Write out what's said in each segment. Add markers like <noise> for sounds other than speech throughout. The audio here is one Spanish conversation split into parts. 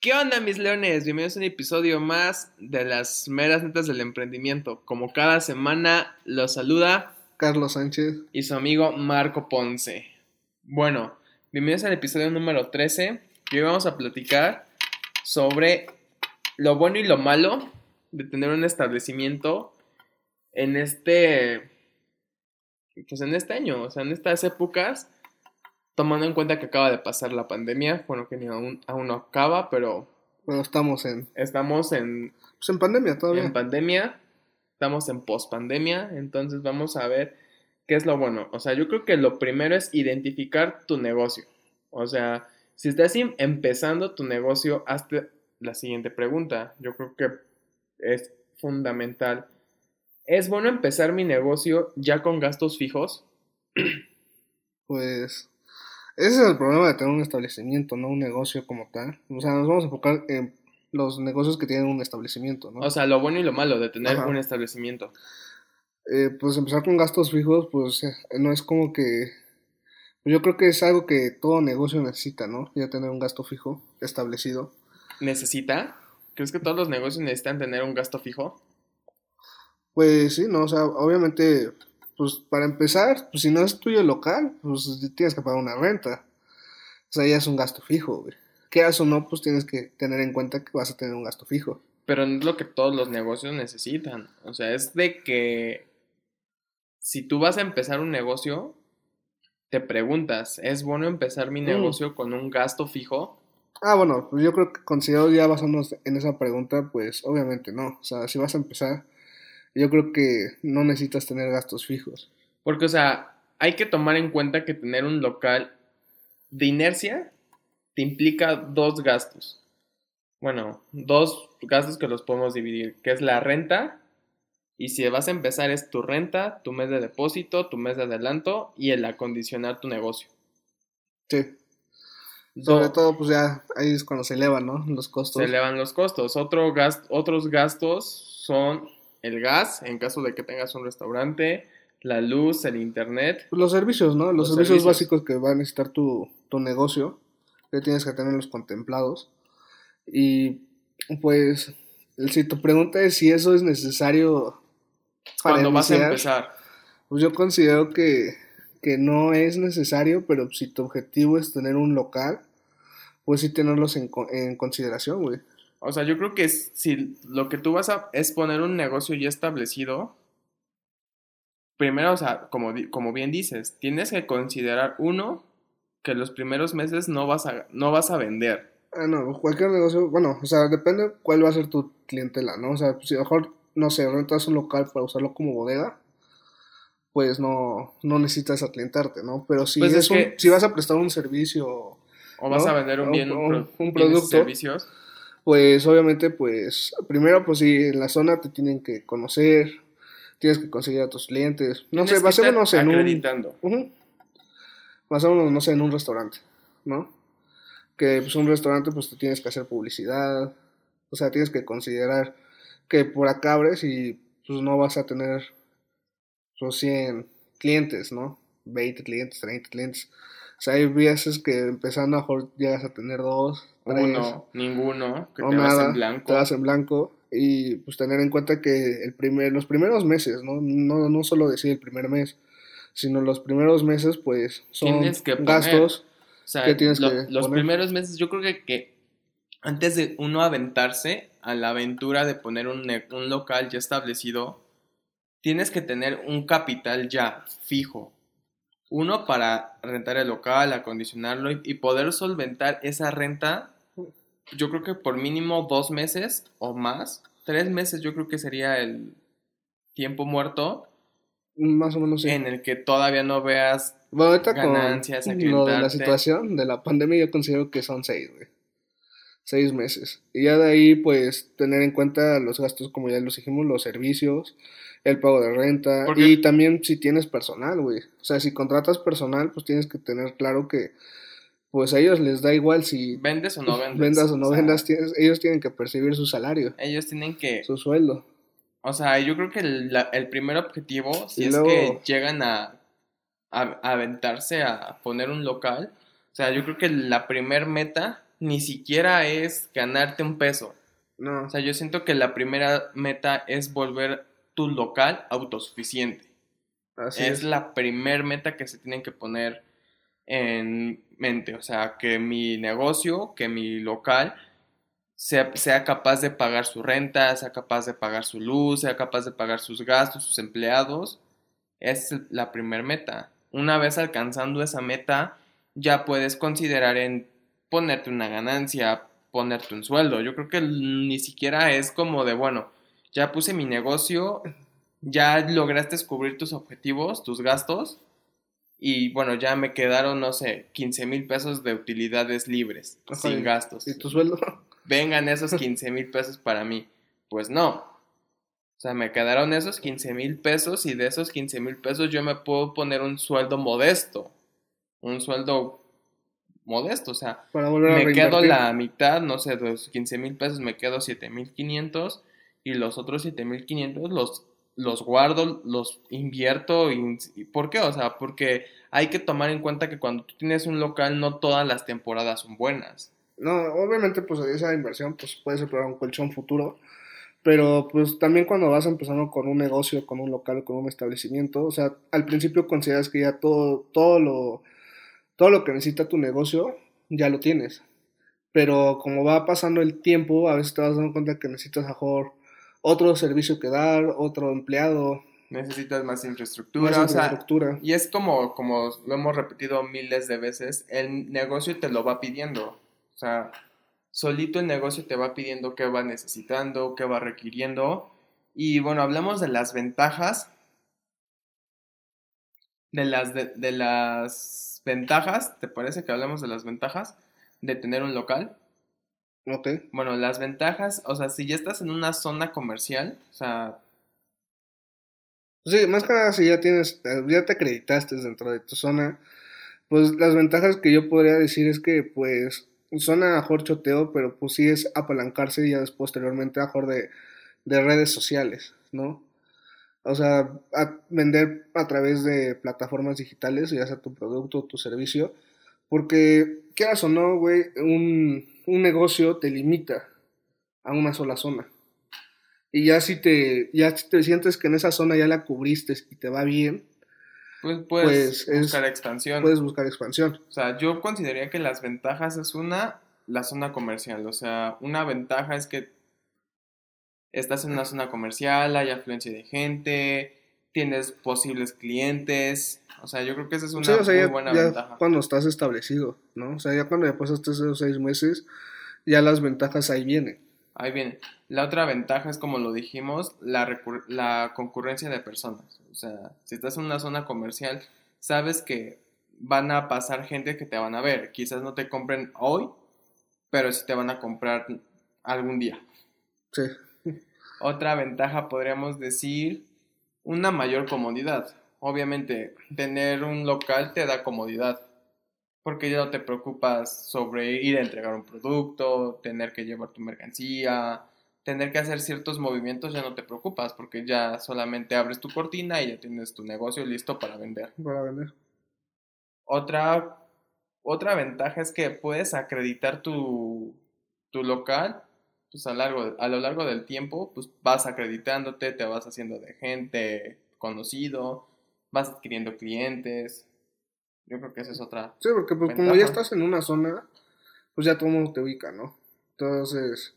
¿Qué onda, mis leones? Bienvenidos a un episodio más de las meras netas del emprendimiento. Como cada semana, los saluda Carlos Sánchez y su amigo Marco Ponce. Bueno, bienvenidos al episodio número 13. Que hoy vamos a platicar sobre lo bueno y lo malo de tener un establecimiento en este. Pues en este año, o sea, en estas épocas tomando en cuenta que acaba de pasar la pandemia, bueno, que ni aún, aún no acaba, pero... Bueno, estamos en... Estamos en... Pues en pandemia todavía. En pandemia, estamos en pospandemia, entonces vamos a ver qué es lo bueno. O sea, yo creo que lo primero es identificar tu negocio. O sea, si estás empezando tu negocio, hazte la siguiente pregunta. Yo creo que es fundamental. ¿Es bueno empezar mi negocio ya con gastos fijos? <clears throat> Pues ese es el problema de tener un establecimiento, no un negocio como tal. O sea, nos vamos a enfocar en los negocios que tienen un establecimiento, ¿no? O sea, lo bueno y lo malo de tener un establecimiento. Eh, pues empezar con gastos fijos, pues eh, no es como que... Yo creo que es algo que todo negocio necesita, ¿no? Ya tener un gasto fijo establecido. ¿Necesita? ¿Crees que todos los negocios necesitan tener un gasto fijo? Pues sí, no, o sea, obviamente pues para empezar, pues si no es tuyo local, pues tienes que pagar una renta. O sea, ya es un gasto fijo, güey. Quieras o no, pues tienes que tener en cuenta que vas a tener un gasto fijo. Pero no es lo que todos los negocios necesitan. O sea, es de que si tú vas a empezar un negocio, te preguntas, ¿es bueno empezar mi mm. negocio con un gasto fijo? Ah, bueno, pues yo creo que considero ya basándonos en esa pregunta, pues obviamente no. O sea, si vas a empezar, yo creo que no necesitas tener gastos fijos. Porque, o sea, hay que tomar en cuenta que tener un local de inercia te implica dos gastos. Bueno, dos gastos que los podemos dividir, que es la renta, y si vas a empezar es tu renta, tu mes de depósito, tu mes de adelanto y el acondicionar tu negocio. Sí. Sobre todo, pues ya ahí es cuando se elevan, ¿no? Los costos. Se elevan los costos. Otro otros gastos son el gas, en caso de que tengas un restaurante, la luz, el internet. Los servicios, ¿no? Los, servicios, básicos que va a necesitar tu, negocio, que tienes que tenerlos contemplados. Y pues, si tu pregunta es si eso es necesario para cuando vas a empezar, pues yo considero que, que no es necesario, pero si tu objetivo es tener un local, pues sí tenerlos en, en consideración, güey. O sea, yo creo que si lo que tú vas a es poner un negocio ya establecido, primero, o sea, como, como bien dices, tienes que considerar uno que los primeros meses no vas a, no vas a vender. Ah, no, cualquier negocio, bueno, o sea, depende cuál va a ser tu clientela, ¿no? O sea, si mejor, no sé, rentas un local para usarlo como bodega, pues no, no necesitas aclientarte, ¿no? Pero si, pues es, si vas a prestar un servicio... O vas a vender un bien, un, un producto. Servicios pues obviamente, pues primero, pues si en la zona te tienen que conocer, tienes que conseguir a tus clientes. No sé, basémonos en acreditando. un... Uh no sé, en un restaurante, ¿no? Que pues un restaurante, pues te tienes que hacer publicidad, o sea, tienes que considerar que por acá abres y pues no vas a tener pues, 100 clientes, ¿no? 20 clientes, 30 clientes. O sea, hay veces que empezando a mejor llegas a tener dos, uno, ninguno, que te vas en blanco. Te vas en blanco y pues tener en cuenta que el primer, los primeros meses, ¿no? No, no solo decir el primer mes, sino los primeros meses pues son gastos o sea, que tienes que Los primeros meses yo creo que, que, antes de uno aventarse a la aventura de poner un, un local ya establecido, tienes que tener un capital ya fijo. Uno para rentar el local, acondicionarlo y poder solventar esa renta yo creo que por mínimo dos meses o más, tres meses yo creo que sería el tiempo muerto. Más o menos sí. En el que todavía no veas ganancias. Con lo de la situación de la pandemia yo considero que son seis, güey. Seis meses. Y ya de ahí, pues, tener en cuenta los gastos, como ya los dijimos, los servicios, el pago de renta. Y también si tienes personal, güey. O sea, si contratas personal, pues tienes que tener claro que pues a ellos les da igual si vendes o no vendes. Vendas o no vendas, ellos tienen que percibir su salario. Ellos tienen que... Su sueldo. O sea, yo creo que el, primer objetivo, si es que llegan a, a, aventarse a poner un local, o sea, yo creo que la primer meta ni siquiera es ganarte un peso. No. O sea, yo siento que la primera meta es volver tu local autosuficiente. Así es, es. la primer meta que se tienen que poner en O sea, que mi negocio, que mi local sea, sea capaz de pagar su renta, sea capaz de pagar su luz, sea capaz de pagar sus gastos, sus empleados. Es la primer meta. Una vez alcanzando esa meta, ya puedes considerar en ponerte una ganancia, ponerte un sueldo. Yo creo que ni siquiera es como de, bueno, ya puse mi negocio, ya lograste cubrir tus objetivos, tus gastos, y bueno, ya me quedaron, no sé, 15 mil pesos de utilidades libres, Ajá, sin gastos. ¿Y tu sueldo? <laughs> Vengan esos <laughs> 15 mil pesos para mí. Pues no. O sea, me quedaron esos 15 mil pesos y de esos 15 mil pesos yo me puedo poner un sueldo modesto. Un sueldo modesto, o sea, Para volver a me quedo reinvertir. la mitad, no sé, de los 15 mil pesos me quedo 7 mil 500 y los otros 7 mil 500 los, los guardo, los invierto. Y, ¿Por qué? O sea, porque hay que tomar en cuenta que cuando tú tienes un local no todas las temporadas son buenas. No, obviamente, pues esa inversión pues puede ser para un colchón futuro, pero pues también cuando vas empezando con un negocio, con un local, con un establecimiento, o sea, al principio consideras que ya todo, todo lo, todo lo que necesita tu negocio ya lo tienes, pero como va pasando el tiempo, a veces te vas dando cuenta que necesitas mejor otro servicio que dar, otro empleado, Necesitas más infraestructura, más o sea, infraestructura. y es como, como lo hemos repetido miles de veces, el negocio te lo va pidiendo. O sea, solito el negocio te va pidiendo qué va necesitando, qué va requiriendo. Y bueno, hablamos de las ventajas. De las, de, de las ventajas, ¿te parece que hablamos de las ventajas de tener un local? Ok, Bueno, las ventajas, o sea, si ya estás en una zona comercial, o sea, Sí, más que nada si ya tienes, eh, ya te acreditaste dentro de tu zona, pues las ventajas que yo podría decir es que pues suena a mejor choteo, pero pues sí es apalancarse ya después posteriormente a mejor de, de redes sociales, ¿no? O sea, a vender a través de plataformas digitales, ya sea tu producto o tu servicio, porque quieras o no, güey, un, un negocio te limita a una sola zona. Y ya si te, ya si te sientes que en esa zona ya la cubriste y te va bien, pues puedes Pues, es- buscar expansión. puedes buscar expansión. O sea, yo consideraría que las ventajas es una, la zona comercial. O sea, una ventaja es que estás en una zona comercial, hay afluencia de gente, tienes posibles clientes. O sea, yo creo que esa es una Sí, o sea, muy ya, buena ya ventaja. cuando estás establecido, ¿no? O sea, ya cuando ya pasaste esos seis meses, ya las ventajas ahí vienen. Ahí viene. La otra ventaja es, como lo dijimos, la, la concurrencia de personas. O sea, si estás en una zona comercial, sabes que van a pasar gente que te van a ver. Quizás no te compren hoy, pero sí te van a comprar algún día. Sí, Otra ventaja podríamos decir una mayor comodidad. Obviamente, tener un local te da comodidad. Porque ya no te preocupas sobre ir a entregar un producto, tener que llevar tu mercancía, tener que hacer ciertos movimientos, ya no te preocupas porque ya solamente abres tu cortina y ya tienes tu negocio listo para vender. para vender. Otra, otra ventaja es que puedes acreditar tu, tu local pues a, largo, a lo largo del tiempo, pues vas acreditándote, te vas haciendo de gente conocido, vas adquiriendo clientes. Yo creo que esa es otra. Sí, porque pues, como ya estás en una zona, pues ya todo el mundo te ubica, ¿no? Entonces,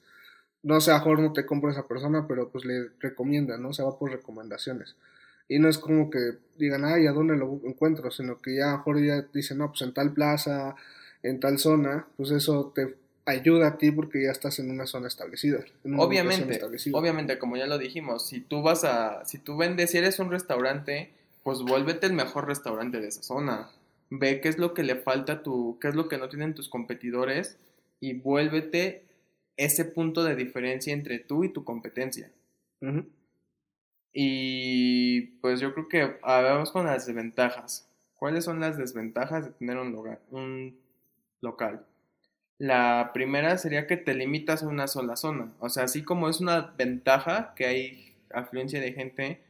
no sé, a lo mejor no te compra esa persona, pero pues le recomienda, ¿no? Se va por recomendaciones. Y no es como que digan, ay, ¿a dónde lo encuentro? Sino que ya a mejor ya dicen, no, pues en tal plaza, en tal zona, pues eso te ayuda a ti porque ya estás en una zona establecida. una Obviamente, establecida. obviamente, como ya lo dijimos, si tú vas a, si tú vendes, si eres un restaurante, pues vuélvete el mejor restaurante de esa zona. Ve qué es lo que le falta a tu, qué es lo que no tienen tus competidores y vuélvete ese punto de diferencia entre tú y tu competencia. Y pues yo creo que ah, vamos con las desventajas. ¿Cuáles son las desventajas de tener un, loga- un local? La primera sería que te limitas a una sola zona. O sea, así como es una ventaja que hay afluencia de gente,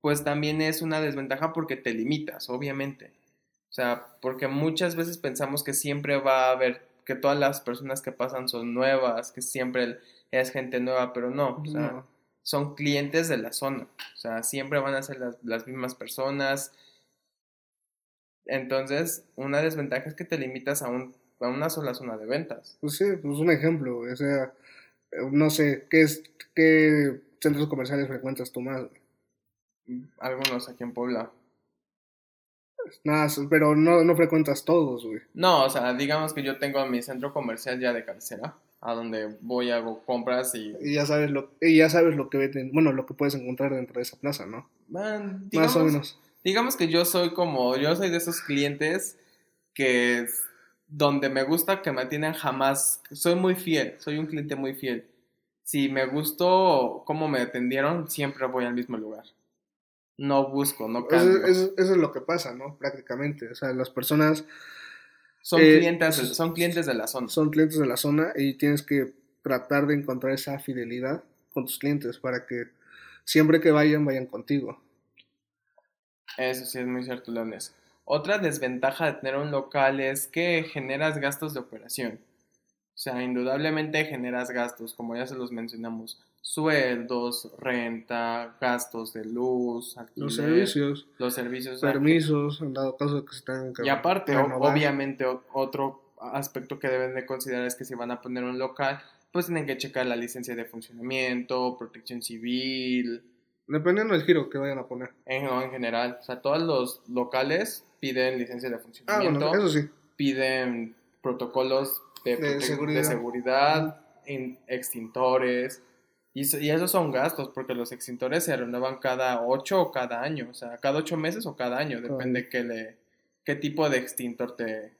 pues también es una desventaja porque te limitas, obviamente. O sea, porque muchas veces pensamos que siempre va a haber que todas las personas que pasan son nuevas, que siempre es gente nueva, pero no, o sea, son clientes de la zona, o sea, siempre van a ser las, las mismas personas. Entonces, una desventaja es que te limitas a, un, a una sola zona de ventas. Pues sí, pues un ejemplo, o sea, no sé, ¿qué, es, qué centros comerciales frecuentas tú más? Algunos aquí en Puebla. Nada, pero no, no frecuentas todos, güey. No, o sea, digamos que yo tengo mi centro comercial ya de cabecera, a donde voy, hago compras y... Y ya sabes lo, y ya sabes lo que venden, bueno, lo que puedes encontrar dentro de esa plaza, ¿no? Más o menos. Digamos que yo soy como, yo soy de esos clientes que donde me gusta que me atiendan jamás, soy muy fiel, soy un cliente muy fiel. Si me gustó cómo me atendieron, siempre voy al mismo lugar no busco, no cambio. Eso, es lo que pasa, ¿no? Prácticamente. O sea, las personas... Son, eh, clientes, son clientes de la zona. Son clientes de la zona y tienes que tratar de encontrar esa fidelidad con tus clientes para que siempre que vayan, vayan contigo. Eso sí es muy cierto, Leones. Otra desventaja de tener un local es que generas gastos de operación. O sea, indudablemente generas gastos, como ya se los mencionamos sueldos, renta, gastos de luz, los servicios, los servicios, permisos, en dado caso de que se tengan que Y aparte, obviamente, otro aspecto que deben de considerar es que si van a poner un local, pues tienen que checar la licencia de funcionamiento, protección civil. Dependiendo del giro que vayan a poner. En, en general, o sea, todos los locales piden licencia de funcionamiento. Ah, bueno, eso sí. Piden protocolos de, seguridad, de seguridad extintores, y, esos son gastos, porque los extintores se renuevan cada ocho o cada año, o sea, cada ocho meses o cada año, depende qué, le, qué tipo de extintor te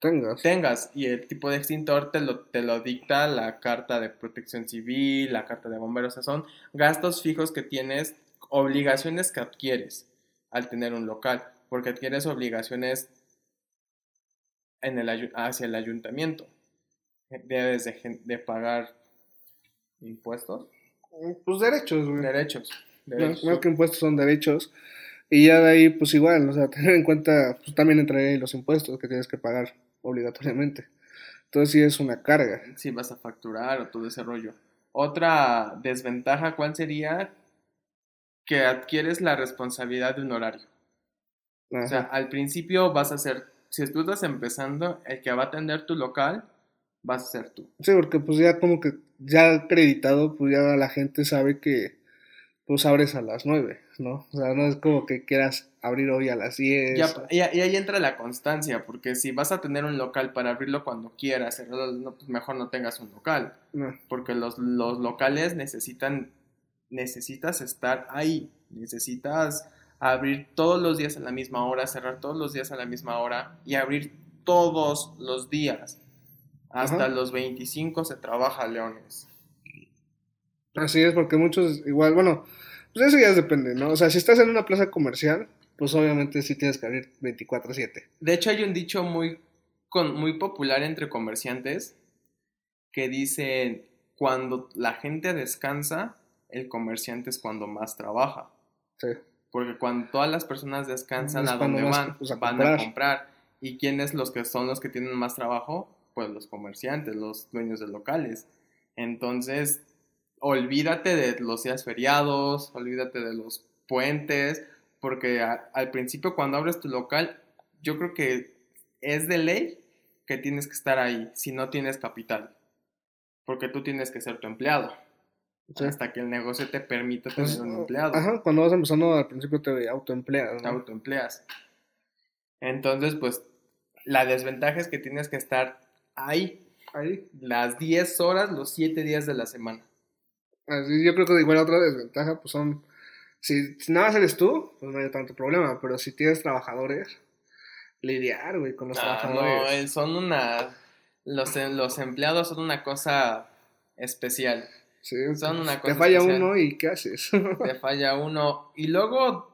tengas. tengas. Y el tipo de extintor te lo, te lo dicta la carta de protección civil, la carta de bomberos, o sea, son gastos fijos que tienes, obligaciones que adquieres al tener un local, porque adquieres obligaciones en el, hacia el ayuntamiento. Debes de, de pagar impuestos pues derechos, güey. Derechos. No, que impuestos son derechos. Y ya de ahí, pues igual, o sea, tener en cuenta, pues también entre los impuestos que tienes que pagar obligatoriamente. Entonces sí es una carga. Si vas a facturar o todo ese rollo. Otra desventaja, ¿cuál sería? Que adquieres la responsabilidad de un horario. O sea, al principio vas a ser, si tú estás empezando, el que va a atender tu local vas a ser tú. Sí, porque pues ya como que ya acreditado, pues ya la gente sabe que pues abres a las 9, ¿no? O sea, no es como que quieras abrir hoy a las 10. y, ahí entra la constancia, porque si vas a tener un local para abrirlo cuando quieras, pues mejor no tengas un local. Porque los, los locales necesitan, necesitas estar ahí, necesitas abrir todos los días a la misma hora, cerrar todos los días a la misma hora y abrir todos los días. Hasta los 25 se trabaja Leones. Así es, porque muchos igual, bueno, pues eso ya depende, ¿no? O sea, si estás en una plaza comercial, pues obviamente sí tienes que abrir 24/7. De hecho, hay un dicho muy, con, muy popular entre comerciantes que dice, cuando la gente descansa, el comerciante es cuando más trabaja. Sí. Porque cuando todas las personas descansan, ¿a dónde van? van a comprar. ¿Y quiénes los que son los que tienen más trabajo? pues los comerciantes, los dueños de locales. Entonces, olvídate de los días feriados, olvídate de los puentes, porque al principio cuando abres tu local, yo creo que es de ley que tienes que estar ahí si no tienes capital, porque tú tienes que ser tu empleado. Hasta que el negocio te permita tener pues, un empleado. Ajá, cuando vas empezando al principio te autoempleas. Te autoempleas. Entonces, pues, la desventaja es que tienes que estar ahí, ahí, las 10 horas, los 7 días de la semana. Así, yo creo que igual otra desventaja, pues son, si, nada más eres tú, pues no hay tanto problema, pero si tienes trabajadores, lidiar, güey, con los ah, trabajadores. No, eh, son una, los, los empleados son una cosa especial. Sí, son una cosa Te falla uno y ¿qué haces? <laughs> te falla uno. Y luego,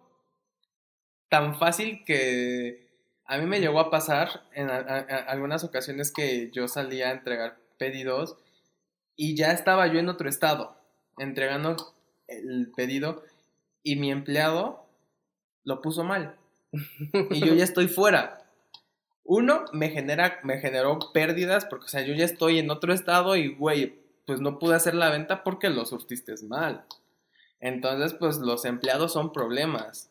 tan fácil que a mí me llegó a pasar en algunas ocasiones que yo salía a entregar pedidos y ya estaba yo en otro estado entregando el pedido y mi empleado lo puso mal y yo ya estoy fuera. Uno, me genera, me generó pérdidas porque, o sea, yo ya estoy en otro estado y, güey, pues no pude hacer la venta porque lo surtiste mal. Entonces, pues los empleados son problemas.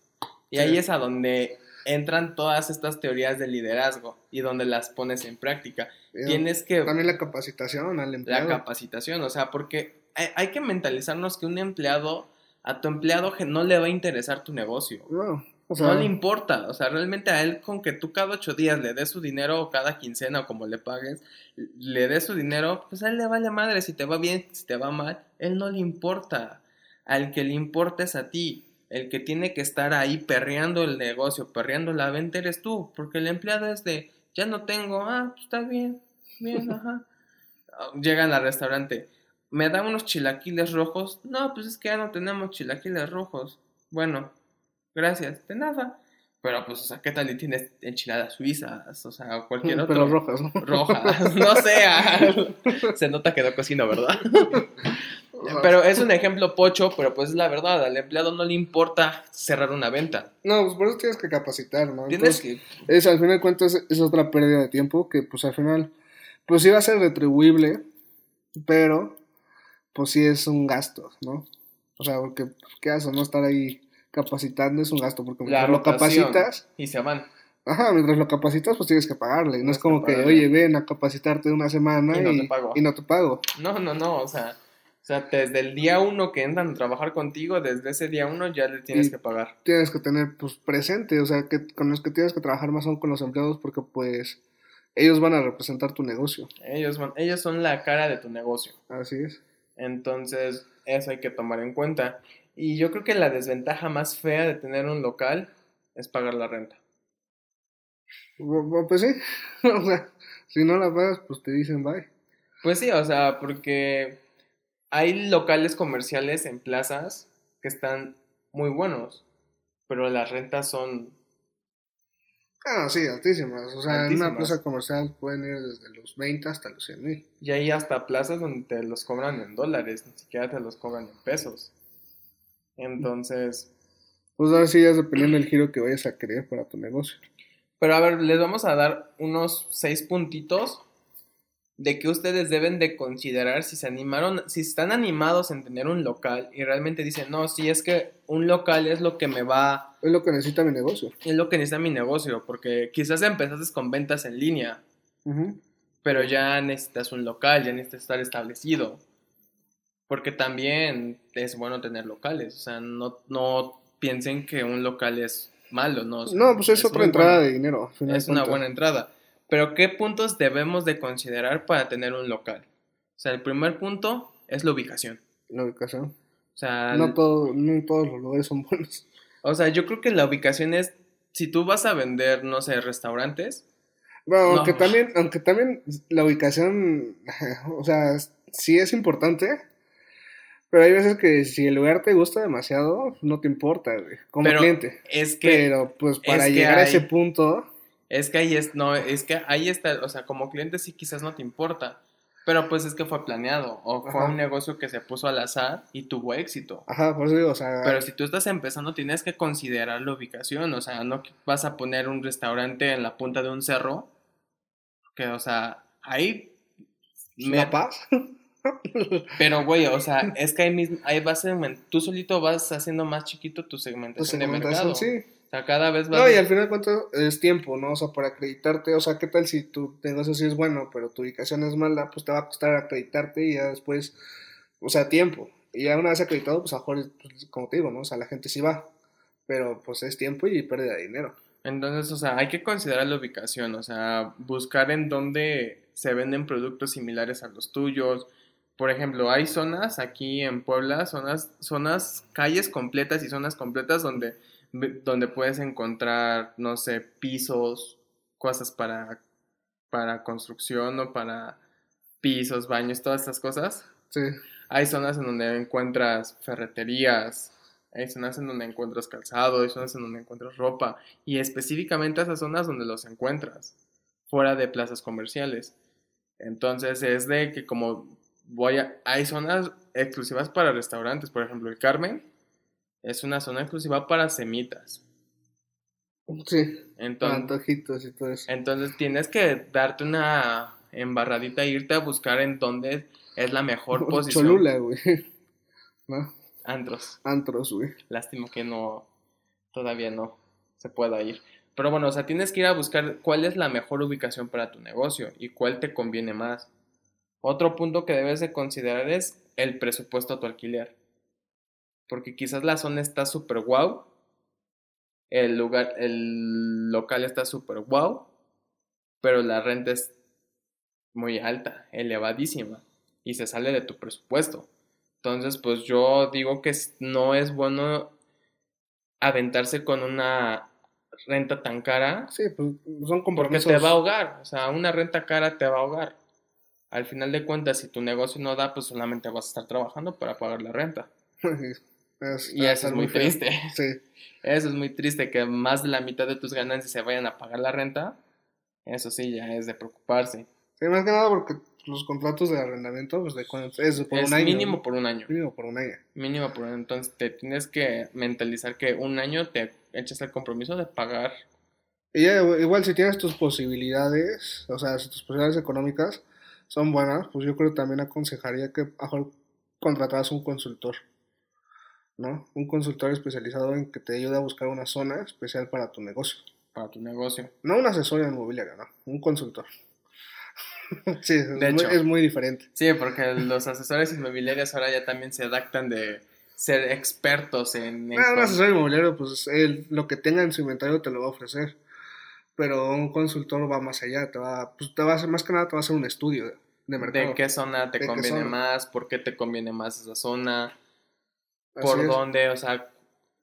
Y ahí es a donde entran todas estas teorías de liderazgo y donde las pones en práctica. Tienes que... También la capacitación al empleado. La capacitación, o sea, porque hay, que mentalizarnos que un empleado, a tu empleado no le va a interesar tu negocio. No, o sea, no le importa, o sea, realmente a él con que tú cada ocho días le des su dinero o cada quincena o como le pagues, le des su dinero, pues a él le vale madre si te va bien, si te va mal, él no le importa. Al que le importa es a ti. El que tiene que estar ahí perreando el negocio, perreando la venta eres tú, porque el empleado es de, ya no tengo, ah, pues está bien, bien, <laughs> ajá. Llegan al restaurante, ¿me dan unos chilaquiles rojos? No, pues es que ya no tenemos chilaquiles rojos. Bueno, gracias, de nada. Pero pues, o sea, ¿qué tal y tienes enchiladas suizas? O sea, cualquier otro. Pero rojas, ¿no? Rojas, no sea. <laughs> Se nota que no cocino, ¿verdad? pero es un ejemplo pocho, pero pues es la verdad, al empleado no le importa cerrar una venta. No, pues por eso tienes que capacitar, ¿no? Tienes que... Es, al final de cuentas, es otra pérdida de tiempo que pues al final, pues sí va a ser retribuible, pero pues sí es un gasto, ¿no? O sea, porque ¿qué haces? No estar ahí capacitando es un gasto, porque mientras lo capacitas... Y se van. Ajá, mientras lo capacitas, pues tienes que pagarle. No es como que, oye, ven a capacitarte una semana y no, te pago. y no te pago. No, no, no, o sea, o sea, desde el día uno que entran a trabajar contigo, desde ese día uno ya le tienes que pagar. Tienes que tener, pues, presente, o sea, que con los que tienes que trabajar más son con los empleados porque, pues, ellos van a representar tu negocio. Ellos, van, ellos son la cara de tu negocio. Así es. Entonces, eso hay que tomar en cuenta. Y yo creo que la desventaja más fea de tener un local es pagar la renta. Pues sí, <laughs> o sea, si no la pagas, pues te dicen bye. Pues sí, o sea, porque hay locales comerciales en plazas que están muy buenos, pero las rentas son... Ah, sí, altísimas. O sea, en una plaza comercial pueden ir desde los 20 hasta los 100 mil. Y hay hasta plazas donde te los cobran en dólares, ni siquiera te los cobran en pesos. Entonces... Pues ahora sí ya es dependiendo del giro que vayas a querer para tu negocio. Pero a ver, les vamos a dar unos seis puntitos de que ustedes deben de considerar si se animaron, si están animados en tener un local y realmente dicen, no, si es que un local es lo que me va... Es lo que necesita mi negocio. Es lo que necesita mi negocio, porque quizás empezaste con ventas en línea, pero ya necesitas un local, ya necesitas estar establecido. Porque también es bueno tener locales, o sea, no, no piensen que un local es malo, ¿no? no, pues es, otra entrada de dinero. Es una buena entrada. Pero ¿qué puntos debemos de considerar para tener un local? O sea, el primer punto es la ubicación. La ubicación. O sea, no, todo, no todos los lugares son buenos. O sea, yo creo que la ubicación es, si tú vas a vender, no sé, restaurantes. Bueno, aunque también, aunque también la ubicación, <laughs> o sea, sí es importante, pero hay veces que si el lugar te gusta demasiado, no te importa, como cliente. Es que. Pero pues para llegar a ese punto. Es que ahí es, no, es que ahí está, o sea, como cliente sí quizás no te importa, pero pues es que fue planeado o fue un negocio que se puso al azar y tuvo éxito. Ajá, por eso digo, o sea... Pero si tú estás empezando tienes que considerar la ubicación, o sea, no vas a poner un restaurante en la punta de un cerro, que, o sea, ahí... Me... paz? <laughs> <laughs> Pero, güey, o sea, es que ahí mismo, ahí vas a, tú solito vas haciendo más chiquito tu segmentación, de mercado. Sí sea, cada vez más. No, y al final, ¿cuánto es tiempo, no? O sea, para acreditarte, o sea, ¿qué tal si tu negocio sí es bueno, pero tu ubicación es mala? Pues te va a costar acreditarte y ya después, o sea, tiempo. Y ya una vez acreditado, pues a lo mejor, pues, como te digo, ¿no? O sea, la gente sí va, pero pues es tiempo y pérdida de dinero. Entonces, o sea, hay que considerar la ubicación, o sea, buscar en dónde se venden productos similares a los tuyos. Por ejemplo, hay zonas aquí en Puebla, zonas, zonas, calles completas y zonas completas donde donde puedes encontrar, no sé, pisos, cosas para, para construcción o para pisos, baños, todas estas cosas. Sí. Hay zonas en donde encuentras ferreterías, hay zonas en donde encuentras calzado, hay zonas en donde encuentras ropa y específicamente esas zonas donde los encuentras, fuera de plazas comerciales. Entonces es de que como voy a... Hay zonas exclusivas para restaurantes, por ejemplo el Carmen, es una zona exclusiva para semitas. Sí. Entonces, antojitos y todo eso. Entonces tienes que darte una embarradita e irte a buscar en dónde es la mejor <laughs> posición. Cholula, güey. <laughs> ¿No? Antros. Antros, güey. Lástima que no, todavía no se pueda ir. Pero bueno, o sea, tienes que ir a buscar cuál es la mejor ubicación para tu negocio y cuál te conviene más. Otro punto que debes de considerar es el presupuesto a tu alquiler. Porque quizás la zona está súper guau, el lugar, el local está súper guau, pero la renta es muy alta, elevadísima, y se sale de tu presupuesto. Entonces, pues yo digo que no es bueno aventarse con una renta tan cara. Sí, pues son compromisos. Porque te va a ahogar. O sea, una renta cara te va a ahogar. Al final de cuentas, si tu negocio no da, pues solamente vas a estar trabajando para pagar la renta. <laughs> y eso es muy triste. <laughs> Sí. Eso es muy triste, que más de la mitad de tus ganancias se vayan a pagar la renta. Eso sí, ya es de preocuparse. Sí, más que nada porque los contratos de arrendamiento, pues de es por un año. Mínimo por un año. Mínimo por un año. Mínimo por un año. Entonces te tienes que mentalizar que un año te echas el compromiso de pagar. Y igual si tienes tus posibilidades, o sea, si tus posibilidades económicas son buenas, pues yo creo que también aconsejaría que mejor contrataras un consultor. ¿no? Un consultor especializado en que te ayude a buscar una zona especial para tu negocio. Para tu negocio. No un asesor inmobiliario, no, un consultor. <laughs> sí, es, muy, diferente. Sí, porque los asesores inmobiliarios ahora ya también se adaptan de ser expertos en... Ah, un asesor inmobiliario, pues él, lo que tenga en su inventario te lo va a ofrecer. Pero un consultor va más allá, te va, pues te va a hacer, más que nada te va a hacer un estudio de mercado. De qué zona te conviene más, por qué te conviene más esa zona, por dónde, o sea,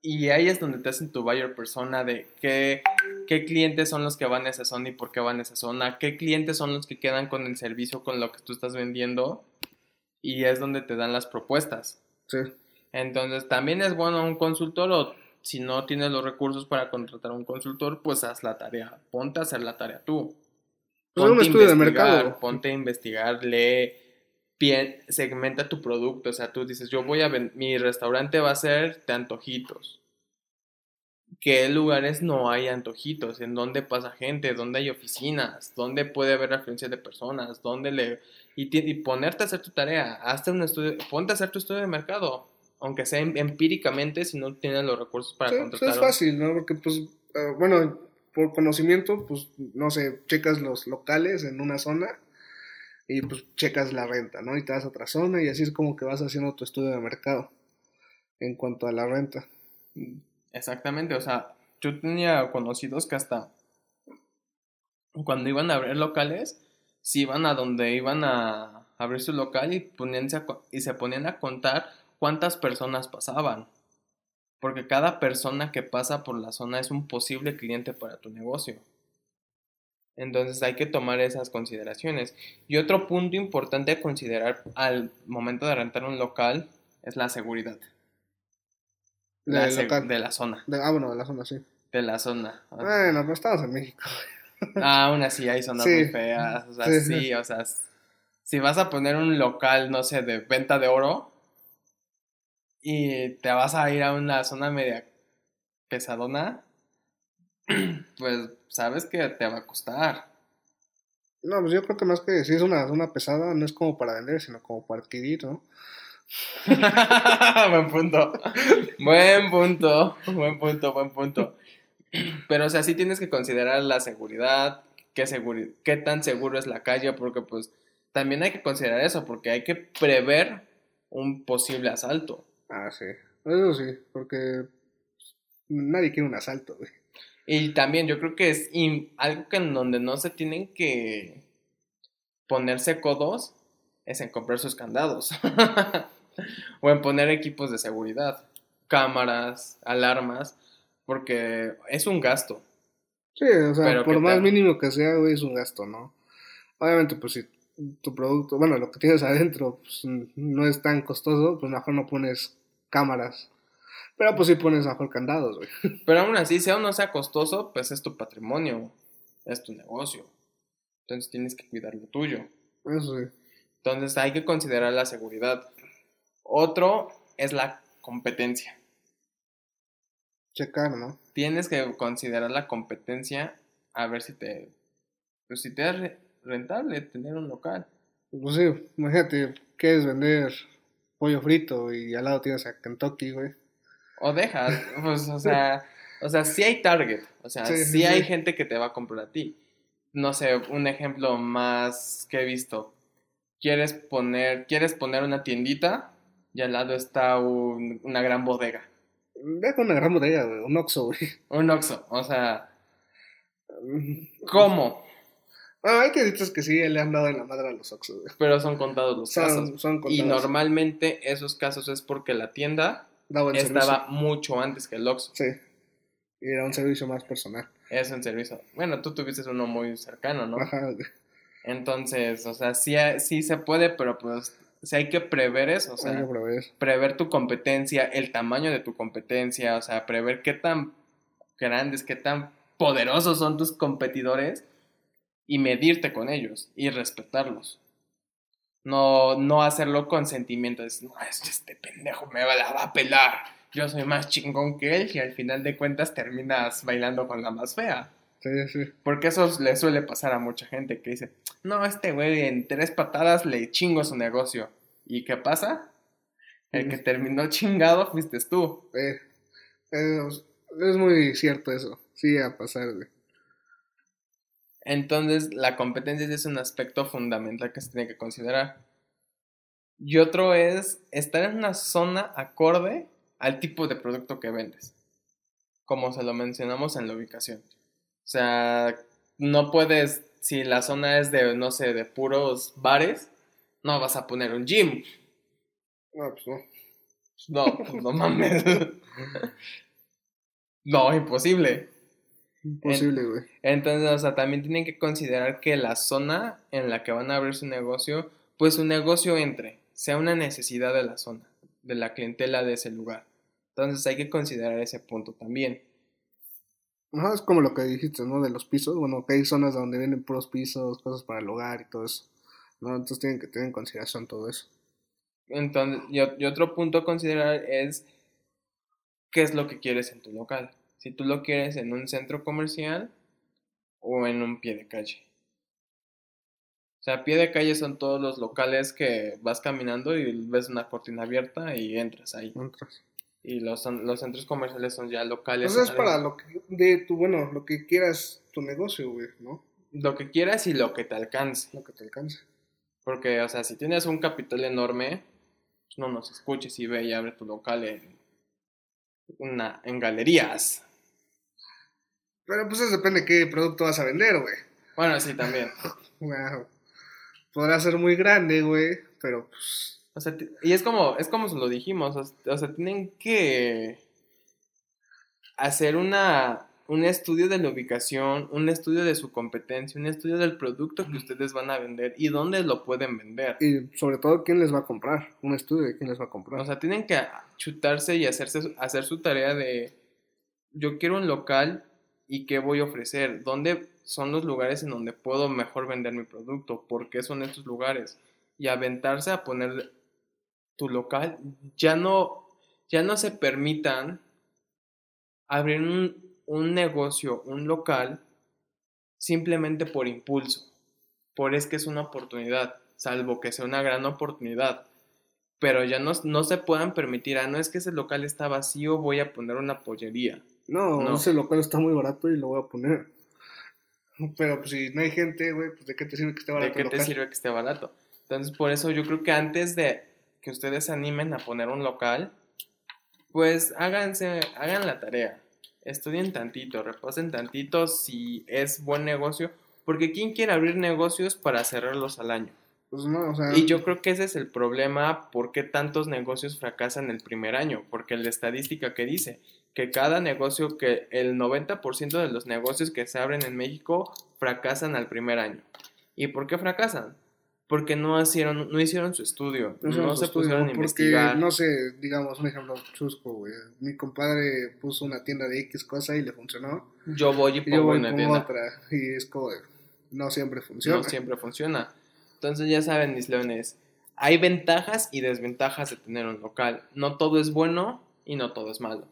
y ahí es donde te hacen tu buyer persona de qué, qué clientes son los que van a esa zona y por qué van a esa zona, qué clientes son los que quedan con el servicio, con lo que tú estás vendiendo, y es donde te dan las propuestas. Sí. Entonces, también es bueno un consultor o si no tienes los recursos para contratar a un consultor, pues haz la tarea, ponte a hacer la tarea tú. Pues ponte un estudio de mercado. Ponte a investigar, lee, segmenta tu producto. O sea, tú dices, yo voy a mi restaurante va a ser de antojitos. ¿Qué lugares no hay antojitos? ¿En dónde pasa gente? ¿Dónde hay oficinas? ¿Dónde puede haber afluencia de personas? ¿Dónde le... Y, ponerte a hacer tu tarea, hazte un estudio, ponte a hacer tu estudio de mercado, aunque sea em, empíricamente si no tienes los recursos para sí, contratar. es fácil, ¿no? Porque pues, eh, bueno, por conocimiento, pues, no sé, checas los locales en una zona y pues checas la renta, ¿no? Y te vas a otra zona y así es como que vas haciendo tu estudio de mercado en cuanto a la renta. Exactamente, o sea, yo tenía conocidos que hasta cuando iban a abrir locales, si iban a donde iban a abrir su local y, y se ponían a contar cuántas personas pasaban. Porque cada persona que pasa por la zona es un posible cliente para tu negocio. Entonces hay que tomar esas consideraciones. Y otro punto importante a considerar al momento de rentar un local es la seguridad. La de la zona. ah, bueno, de la zona, sí. De la zona. Bueno, pues estamos en México. <laughs> Ah, aún así hay zonas muy feas. O sea, sí, sí, o sea, si vas a poner un local, no sé, de venta de oro y te vas a ir a una zona media pesadona, <clears throat> pues sabes que te va a costar. No, pues yo creo que más que si es una zona pesada, no es como para vender, sino como para adquirir, ¿no? <laughs> buen punto. Buen punto. Buen punto, buen punto. <clears throat> Pero, o sea, sí tienes que considerar la seguridad, qué, qué tan seguro es la calle, porque pues también hay que considerar eso, porque hay que prever un posible asalto. Ah, sí. Eso sí, porque nadie quiere un asalto, güey. Y también yo creo que es algo que en donde no se tienen que ponerse codos es en comprar sus candados. <laughs> o en poner equipos de seguridad, cámaras, alarmas, porque es un gasto. Sí, o sea, por más mínimo que sea, es un gasto, ¿no? Obviamente, pues si tu producto, bueno, lo que tienes adentro pues, no es tan costoso, pues mejor no pones cámaras pero pues si pones mejor candados, güey. <laughs> Pero aún así, sea o no sea costoso, pues es tu patrimonio, es tu negocio. Entonces tienes que cuidar lo tuyo. Eso sí. Entonces hay que considerar la seguridad. Otro es la competencia. checar, ¿no? Tienes que considerar la competencia a ver si te, pues si te es rentable tener un local. Pues sí, imagínate, quieres vender pollo frito y al lado tienes a Kentucky, güey. O dejas, pues, o sea, o sea, sí hay target, o sea, sí, hay gente que te va a comprar a ti. No sé, un ejemplo más que he visto. Quieres poner, quieres poner una tiendita y al lado está una gran bodega. Deja una gran bodega, güey, un Oxxo, güey. Un Oxxo, o sea, ¿cómo? Ah, hay que decir que sí, le han dado en la madre a los Oxxos. Pero son contados los casos. Son contados. Y normalmente esos casos es porque la tienda estaba mucho antes que el Oxxo. Sí. Y era un servicio más personal. Es un servicio. Bueno, tú tuviste uno muy cercano, ¿no? Ajá. Entonces, o sea, sí, sí se puede, pero pues o hay que prever eso, o sea, prever. prever. tu competencia, el tamaño de tu competencia, o sea, prever qué tan grandes, qué tan poderosos son tus competidores y medirte con ellos y respetarlos. No, no hacerlo con sentimientos, no, este pendejo me va, la va a pelar yo soy más chingón que él y al final de cuentas terminas bailando con la más fea. Sí, sí. Porque eso le suele pasar a mucha gente que dice, no, este güey en tres patadas le chingo su negocio. ¿Y qué pasa? El que terminó chingado fuiste tú. Eh, es, muy cierto eso. Sí, a pasar, güey. Entonces, la competencia es un aspecto fundamental que se tiene que considerar. Y otro es estar en una zona acorde al tipo de producto que vendes, como se lo mencionamos en la ubicación. O sea, no puedes, si la zona es de, no sé, de puros bares, no vas a poner un gym. No, pues no. No, pues no mames. <laughs> no, imposible. Imposible, güey. Entonces, o sea, también tienen que considerar que la zona en la que van a abrir su negocio, pues su negocio entre, sea una necesidad de la zona, de la clientela de ese lugar. Entonces hay que considerar ese punto también. Ajá, es como lo que dijiste, ¿no? De los pisos. Bueno, que hay zonas donde vienen puros pisos, cosas para el hogar y todo eso. ¿no? Entonces tienen que tener en consideración todo eso. Entonces, y, otro punto a considerar es qué es lo que quieres en tu local. Si tú lo quieres en un centro comercial o en un pie de calle. O sea, pie de calle son todos los locales que vas caminando y ves una cortina abierta y entras ahí. Entras y los, los centros comerciales son ya locales. Entonces es para lo que, de tu, bueno, lo que quieras tu negocio, güey, ¿no? Lo que quieras y lo que te alcance. Lo que te alcance. Porque, o sea, si tienes un capital enorme, pues no nos escuches y ve y abre tu local en, una, en galerías. Pero pues eso depende de qué producto vas a vender, güey. Bueno, sí, también. <laughs> wow. Podrá ser muy grande, güey, pero pues o sea, y es como, es como se lo dijimos, o sea, tienen que hacer una, un estudio de la ubicación, un estudio de su competencia, un estudio del producto que ustedes van a vender y dónde lo pueden vender. Y sobre todo quién les va a comprar, un estudio de quién les va a comprar. O sea, tienen que chutarse y hacerse, hacer su tarea de, yo quiero un local y qué voy a ofrecer, dónde son los lugares en donde puedo mejor vender mi producto, por qué son estos lugares y aventarse a poner tu local, ya no, ya no se permitan abrir un, un negocio, un local, simplemente por impulso, por es que es una oportunidad, salvo que sea una gran oportunidad. Pero ya no, no se puedan permitir, ah, no es que ese local está vacío, voy a poner una pollería. No, no. ese local está muy barato y lo voy a poner. Pero pues, si no hay gente, güey, pues de qué te sirve que esté barato. ¿De qué te sirve que esté barato? Entonces, por eso yo creo que antes de que ustedes se animen a poner un local, pues háganse, hagan la tarea. Estudien tantito, reposen tantito si es buen negocio, porque ¿quién quiere abrir negocios para cerrarlos al año? Pues no, o sea... Y yo creo que ese es el problema, ¿por qué tantos negocios fracasan el primer año? Porque la estadística que dice que cada negocio, que el 90% de los negocios que se abren en México fracasan al primer año. ¿Y por qué fracasan? porque no hicieron, no hicieron su estudio, no, se pusieron a investigar. No sé, digamos, un ejemplo chusco, güey. Mi compadre puso una tienda de X cosa y le funcionó. Yo voy y pongo una tienda. otra. Y es como, no siempre funciona. No siempre funciona. Entonces ya saben, mis leones, hay ventajas y desventajas de tener un local. No todo es bueno y no todo es malo.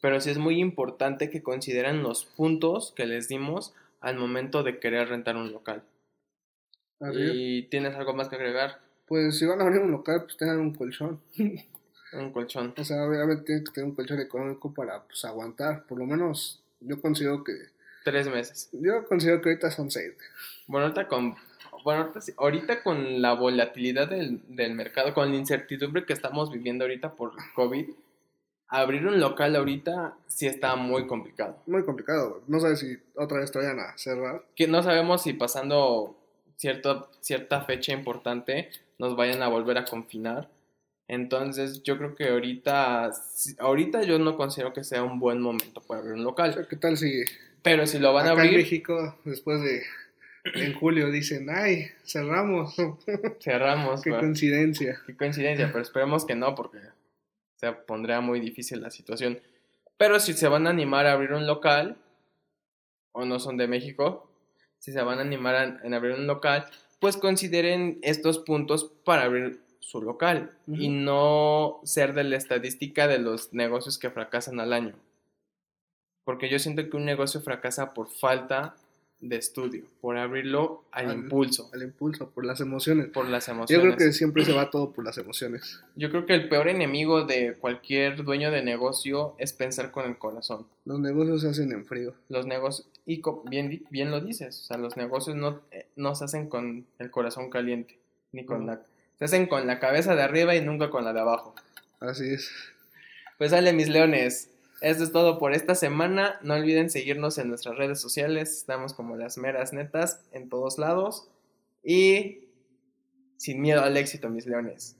Pero sí es muy importante que consideren los puntos que les dimos al momento de querer rentar un local. ¿Y tienes algo más que agregar? Pues si van a abrir un local, pues tengan un colchón. <laughs> un colchón. O sea, obviamente tienen que tener un colchón económico para pues, aguantar. Por lo menos yo considero que... Tres meses. Yo considero que ahorita son seis. Bueno, ahorita con, bueno, ahorita, con la volatilidad del, del mercado, con la incertidumbre que estamos viviendo ahorita por COVID, abrir un local ahorita sí está muy complicado. Muy complicado. No sabes si otra vez te vayan a cerrar. Que no sabemos si pasando cierto, cierta fecha importante nos vayan a volver a confinar. Entonces yo creo que ahorita, ahorita yo no considero que sea un buen momento para abrir un local. ¿Qué tal si... Pero si lo van a abrir... en México, después de... En julio dicen, ay, cerramos. Cerramos. <laughs> Qué coincidencia. Qué coincidencia, pero esperemos que no, porque se pondría muy difícil la situación. Pero si se van a animar a abrir un local, o no son de México, si se van a animar a, abrir un local, pues consideren estos puntos para abrir su local y no ser de la estadística de los negocios que fracasan al año. Porque yo siento que un negocio fracasa por falta de estudio, por abrirlo al, impulso. Al impulso, por las emociones. Por las emociones. Yo creo que siempre se va todo por las emociones. Yo creo que el peor enemigo de cualquier dueño de negocio es pensar con el corazón. Los negocios se hacen en frío. Los negocios, y bien, bien lo dices, o sea, los negocios no, eh, no se hacen con el corazón caliente, ni con la... Se hacen con la cabeza de arriba y nunca con la de abajo. Así es. Pues sale mis leones. Esto es todo por esta semana. No olviden seguirnos en nuestras redes sociales. Estamos como las meras netas en todos lados. Y sin miedo al éxito, mis leones.